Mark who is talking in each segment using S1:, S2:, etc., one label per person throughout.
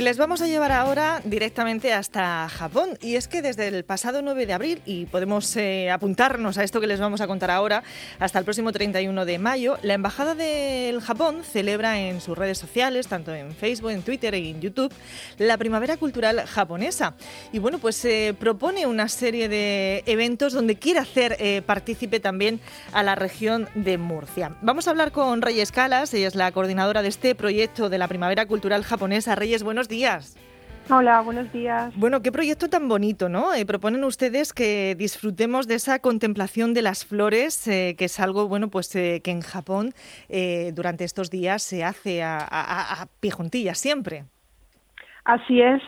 S1: Y les vamos a llevar ahora directamente hasta Japón. Y es que desde el pasado 9 de abril, y podemos eh, apuntarnos a esto que les vamos a contar ahora, hasta el próximo 31 de mayo, la Embajada del Japón celebra en sus redes sociales, tanto en Facebook, en Twitter y en YouTube, la Primavera Cultural Japonesa. Y bueno, pues se eh, propone una serie de eventos donde quiere hacer eh, partícipe también a la región de Murcia. Vamos a hablar con Reyes Calas, ella es la coordinadora de este proyecto de la Primavera Cultural Japonesa. Reyes, buenos días.
S2: Hola, buenos días.
S1: Bueno, qué proyecto tan bonito, ¿no? Eh, proponen ustedes que disfrutemos de esa contemplación de las flores, eh, que es algo, bueno, pues eh, que en Japón durante estos días se hace a, a, siempre.
S2: Así es.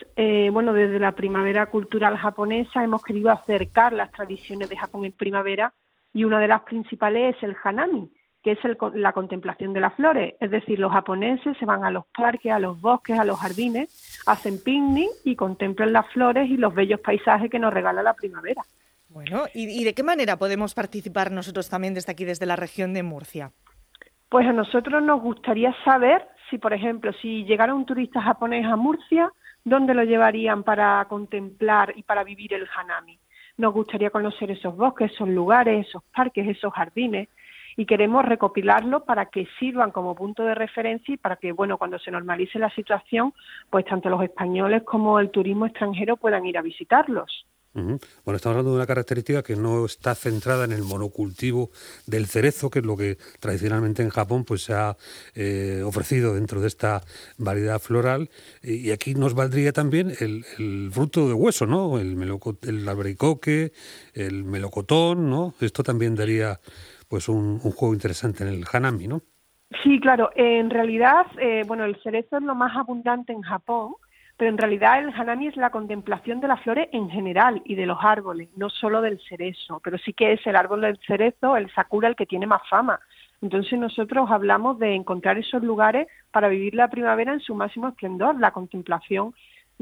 S2: bueno, desde la primavera cultural japonesa hemos querido acercar las tradiciones de Japón en primavera y una de las principales es el hanami, que es la contemplación de las flores. Es decir, los japoneses se van a los parques, a los bosques, a los jardines, hacen picnic y contemplan las flores y los bellos paisajes que nos regala la primavera.
S1: Bueno, ¿y, de qué manera podemos participar nosotros también desde aquí, desde la región de Murcia?
S2: Pues a nosotros nos gustaría saber si, por ejemplo, si llegara un turista japonés a Murcia, ¿dónde lo llevarían para contemplar y para vivir el hanami? Nos gustaría conocer esos bosques, esos lugares, esos parques, esos jardines y queremos recopilarlo para que sirvan como punto de referencia y para que, bueno, cuando se normalice la situación, pues tanto los españoles como el turismo extranjero puedan ir a visitarlos.
S3: Bueno, estamos hablando de una característica que no está centrada en el monocultivo del cerezo, que es lo que tradicionalmente en Japón pues se ha eh, ofrecido dentro de esta variedad floral. Y aquí nos valdría también el, fruto de hueso, ¿no? El, el albaricoque, el melocotón, ¿no? Esto también daría pues un, juego interesante en el hanami, ¿no?
S2: Sí, claro. En realidad, eh, bueno, el cerezo es lo más abundante en Japón, pero en realidad el hanami es la contemplación de las flores en general y de los árboles, no solo del cerezo, pero sí que es el árbol del cerezo, el sakura, el que tiene más fama. Entonces nosotros hablamos de encontrar esos lugares para vivir la primavera en su máximo esplendor, la contemplación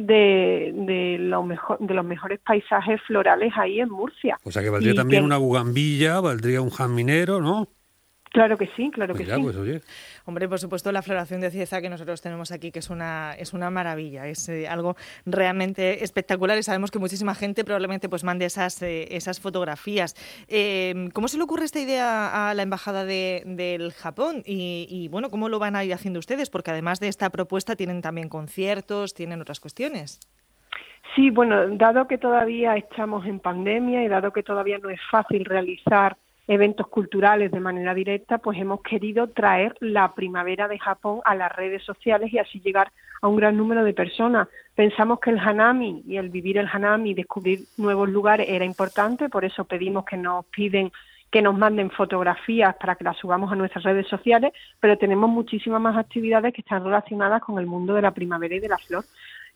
S2: de, de, lo mejor, de los mejores paisajes florales ahí en Murcia.
S3: O sea que valdría también una bugambilla, valdría un jaminero, ¿no?
S2: Claro que sí, claro que sí.
S3: Pues, oye.
S1: Hombre, por supuesto, la floración de cieza que nosotros tenemos aquí, que es una, es una maravilla, es eh, algo realmente espectacular y sabemos que muchísima gente probablemente pues mande esas, eh, esas fotografías. Eh, ¿Cómo se le ocurre esta idea a la Embajada de, del Japón? Y, y, bueno, ¿cómo lo van a ir haciendo ustedes? Porque además de esta propuesta tienen también conciertos, tienen otras cuestiones.
S2: Sí, bueno, dado que todavía estamos en pandemia y dado que todavía no es fácil realizar eventos culturales de manera directa, pues hemos querido traer la primavera de Japón a las redes sociales y así llegar a un gran número de personas. Pensamos que el hanami y el vivir el hanami descubrir nuevos lugares era importante, por eso pedimos que nos piden que nos manden fotografías para que las subamos a nuestras redes sociales, pero tenemos muchísimas más actividades que están relacionadas con el mundo de la primavera y de la flor.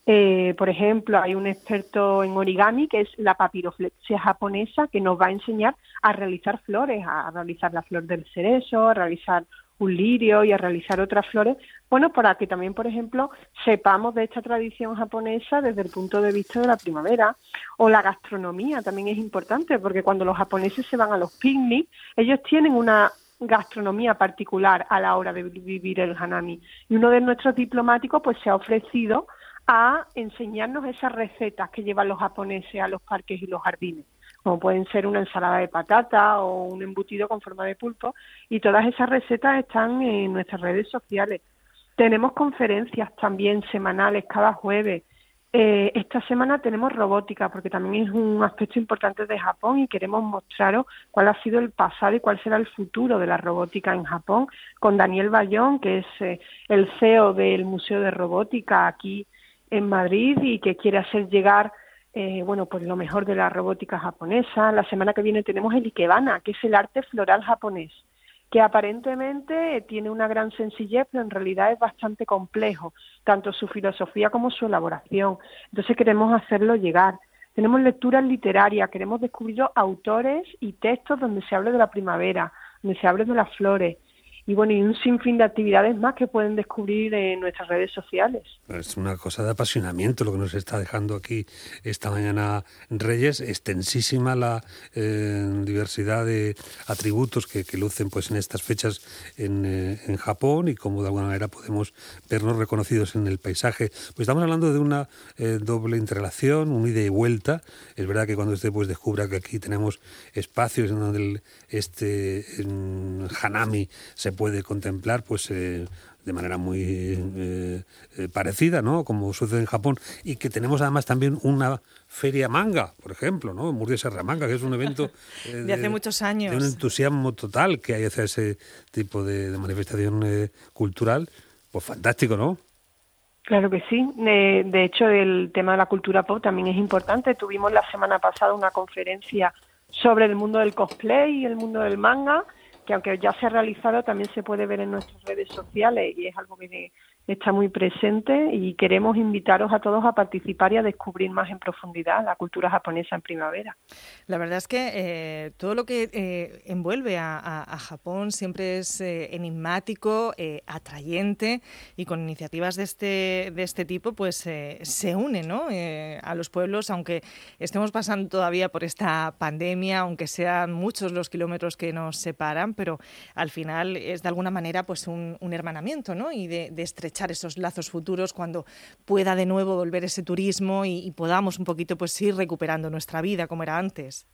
S2: Eh, por ejemplo, hay un experto en origami que es la papiroflexia japonesa que nos va a enseñar a realizar flores, a realizar la flor del cerezo, a realizar un lirio y a realizar otras flores, bueno, para que también, por ejemplo, sepamos de esta tradición japonesa desde el punto de vista de la primavera. O la gastronomía también es importante, porque cuando los japoneses se van a los picnics, ellos tienen una gastronomía particular a la hora de vivir el hanami. Y uno de nuestros diplomáticos pues se ha ofrecido a enseñarnos esas recetas que llevan los japoneses a los parques y los jardines, como pueden ser una ensalada de patata o un embutido con forma de pulpo, y todas esas recetas están en nuestras redes sociales. Tenemos conferencias también semanales cada jueves. Eh, esta semana tenemos robótica, porque también es un aspecto importante de Japón y queremos mostraros cuál ha sido el pasado y cuál será el futuro de la robótica en Japón, con Daniel Bayón, que es eh, el CEO del Museo de Robótica aquí en Madrid y que quiere hacer llegar eh, bueno, pues lo mejor de la robótica japonesa. La semana que viene tenemos el Ikebana, que es el arte floral japonés, que aparentemente tiene una gran sencillez, pero en realidad es bastante complejo, tanto su filosofía como su elaboración. Entonces queremos hacerlo llegar. Tenemos lecturas literarias, queremos descubrir autores y textos donde se hable de la primavera, donde se hable de las flores. Y bueno, y un sinfín de actividades más que pueden descubrir en nuestras redes sociales.
S3: Es una cosa de apasionamiento lo que nos está dejando aquí esta mañana Reyes, extensísima la eh, diversidad de atributos que, lucen pues en estas fechas en, eh, en, Japón y cómo de alguna manera podemos vernos reconocidos en el paisaje. Pues estamos hablando de una eh, doble interrelación, un ida y vuelta. Es verdad que cuando usted pues descubra que aquí tenemos espacios en donde este Hanami se puede contemplar pues eh, de manera muy eh, eh, parecida, ¿no? Como sucede en Japón y que tenemos además también una feria manga, por ejemplo, ¿no? Murcia Serra Manga, que es un evento
S1: de, hace muchos años,
S3: de un entusiasmo total que hay hacia ese tipo de, manifestación cultural, pues fantástico, ¿no?
S2: Claro que sí. de hecho, el tema de la cultura pop también es importante. Tuvimos la semana pasada una conferencia sobre el mundo del cosplay y el mundo del manga que aunque ya se ha realizado, también se puede ver en nuestras redes sociales y es algo que está muy presente y queremos invitaros a todos a participar y a descubrir más en profundidad la cultura japonesa en primavera.
S1: La verdad es que eh, todo lo que eh, envuelve a, Japón siempre es eh, enigmático, atrayente y con iniciativas de este, de este tipo pues se une ¿no? a los pueblos, aunque estemos pasando todavía por esta pandemia, aunque sean muchos los kilómetros que nos separan, pero al final es de alguna manera pues un, hermanamiento ¿no? y de, de echar esos lazos futuros cuando pueda de nuevo volver ese turismo y, podamos un poquito pues ir recuperando nuestra vida como era antes.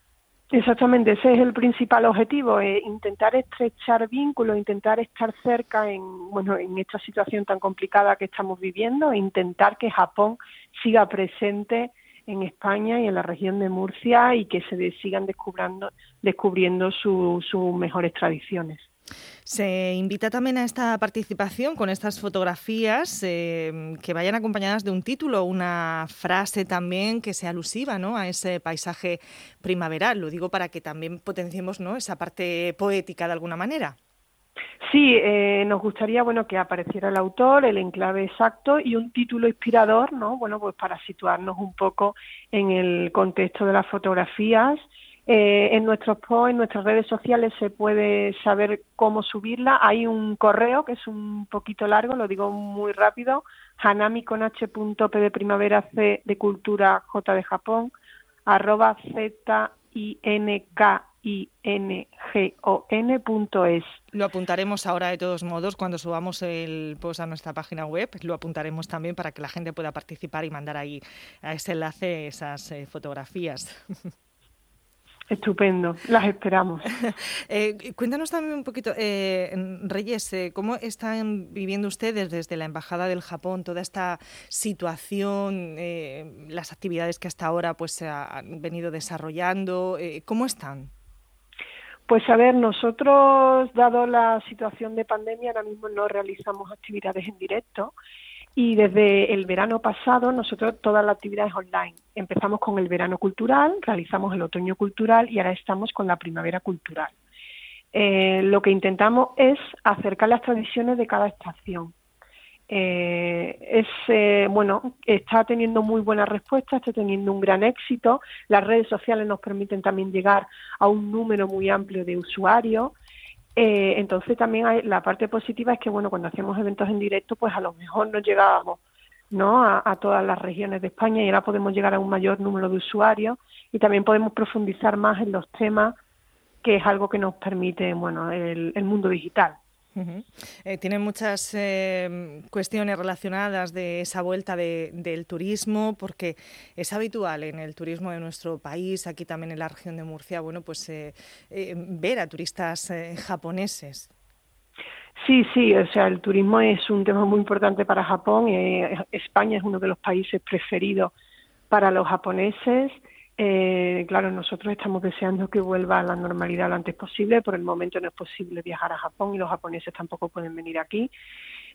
S2: Exactamente, ese es el principal objetivo, eh, intentar estrechar vínculos, intentar estar cerca en, bueno, en esta situación tan complicada que estamos viviendo, e intentar que Japón siga presente en España y en la región de Murcia y que se sigan descubriendo, descubriendo sus mejores tradiciones.
S1: Se invita también a esta participación con estas fotografías eh, que vayan acompañadas de un título, una frase también que sea alusiva ¿no? a ese paisaje primaveral. Lo digo para que también potenciemos ¿no? esa parte poética de alguna manera.
S2: Sí, eh, nos gustaría bueno que apareciera el autor, el enclave exacto y un título inspirador, ¿no? Bueno, pues para situarnos un poco en el contexto de las fotografías eh, en nuestros posts, en nuestras redes sociales se puede saber cómo subirla. Hay un correo que es un poquito largo, lo digo muy rápido, hanami con h de primavera c de cultura j de Japón arroba z i n k punto.
S1: Lo apuntaremos ahora de todos modos cuando subamos el post a nuestra página web. Lo apuntaremos también para que la gente pueda participar y mandar ahí a ese enlace esas eh, fotografías.
S2: Estupendo, las esperamos.
S1: Eh, cuéntanos también un poquito, eh, Reyes, eh, ¿cómo están viviendo ustedes desde la Embajada del Japón toda esta situación, las actividades que hasta ahora pues se han venido desarrollando? ¿Cómo están?
S2: Pues a ver, nosotros, dado la situación de pandemia, ahora mismo no realizamos actividades en directo y desde el verano pasado nosotros todas las actividades online. Empezamos con el verano cultural, realizamos el otoño cultural y ahora estamos con la primavera cultural. Eh, lo que intentamos es acercar las tradiciones de cada estación. Eh, es eh, bueno está teniendo muy buena respuesta está teniendo un gran éxito las redes sociales nos permiten también llegar a un número muy amplio de usuarios eh, entonces también hay, la parte positiva es que bueno cuando hacemos eventos en directo pues a lo mejor no llegábamos no a, todas las regiones de España y ahora podemos llegar a un mayor número de usuarios y también podemos profundizar más en los temas que es algo que nos permite bueno el mundo digital
S1: eh, tiene muchas eh, cuestiones relacionadas de esa vuelta del turismo, porque es habitual en el turismo de nuestro país, aquí también en la región de Murcia, bueno, pues eh, ver a turistas japoneses.
S2: Sí, sí, o sea, el turismo es un tema muy importante para Japón. España es uno de los países preferidos para los japoneses. Eh, claro, nosotros estamos deseando que vuelva a la normalidad lo antes posible. Por el momento no es posible viajar a Japón y los japoneses tampoco pueden venir aquí.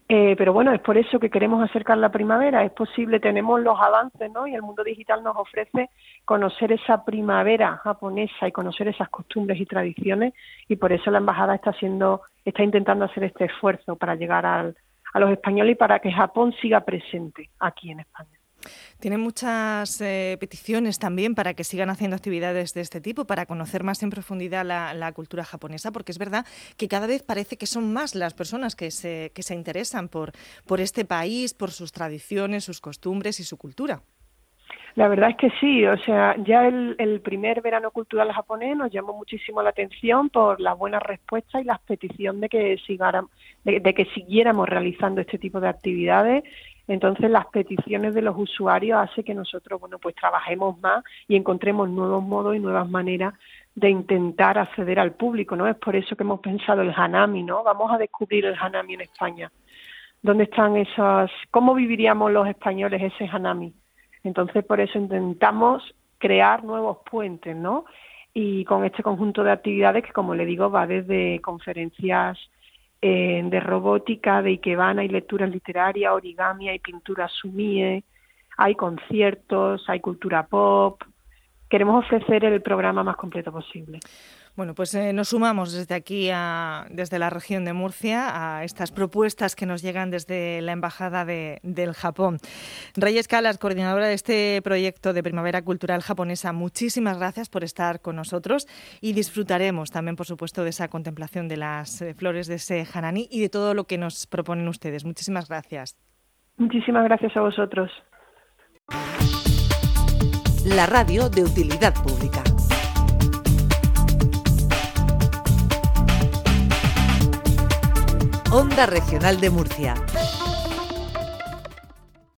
S2: Eh, pero bueno, es por eso que queremos acercar la primavera. Es posible, tenemos los avances, ¿no? Y el mundo digital nos ofrece conocer esa primavera japonesa y conocer esas costumbres y tradiciones. Y por eso la embajada está haciendo, está intentando hacer este esfuerzo para llegar al, a los españoles y para que Japón siga presente aquí en España.
S1: Tienen muchas eh, peticiones también para que sigan haciendo actividades de este tipo, para conocer más en profundidad la, cultura japonesa, porque es verdad que cada vez parece que son más las personas que se, que se interesan por, por este país, por sus tradiciones, sus costumbres y su cultura.
S2: La verdad es que sí, o sea, ya el, primer verano cultural japonés nos llamó muchísimo la atención por la buena respuesta y la petición de que, de, que siguiéramos realizando este tipo de actividades. Entonces, las peticiones de los usuarios hace que nosotros, bueno, pues trabajemos más y encontremos nuevos modos y nuevas maneras de intentar acceder al público, ¿no? Es por eso que hemos pensado el Hanami, ¿no? Vamos a descubrir el Hanami en España. ¿Dónde están esas, cómo viviríamos los españoles ese Hanami? Entonces, por eso intentamos crear nuevos puentes, ¿no? Y con este conjunto de actividades que, como le digo, va desde conferencias eh, de robótica, de Ikebana, hay lecturas literarias, origami, hay pintura sumie, hay conciertos, hay cultura pop. Queremos ofrecer el programa más completo posible.
S1: Bueno, pues eh, nos sumamos desde aquí, desde la región de Murcia, a estas propuestas que nos llegan desde la Embajada del Japón. Reyes Calas, coordinadora de este proyecto de Primavera Cultural Japonesa, muchísimas gracias por estar con nosotros y disfrutaremos también, por supuesto, de esa contemplación de las eh, flores de ese hanani y de todo lo que nos proponen ustedes. Muchísimas gracias.
S2: Muchísimas gracias a vosotros.
S4: La radio de utilidad pública. Onda Regional de Murcia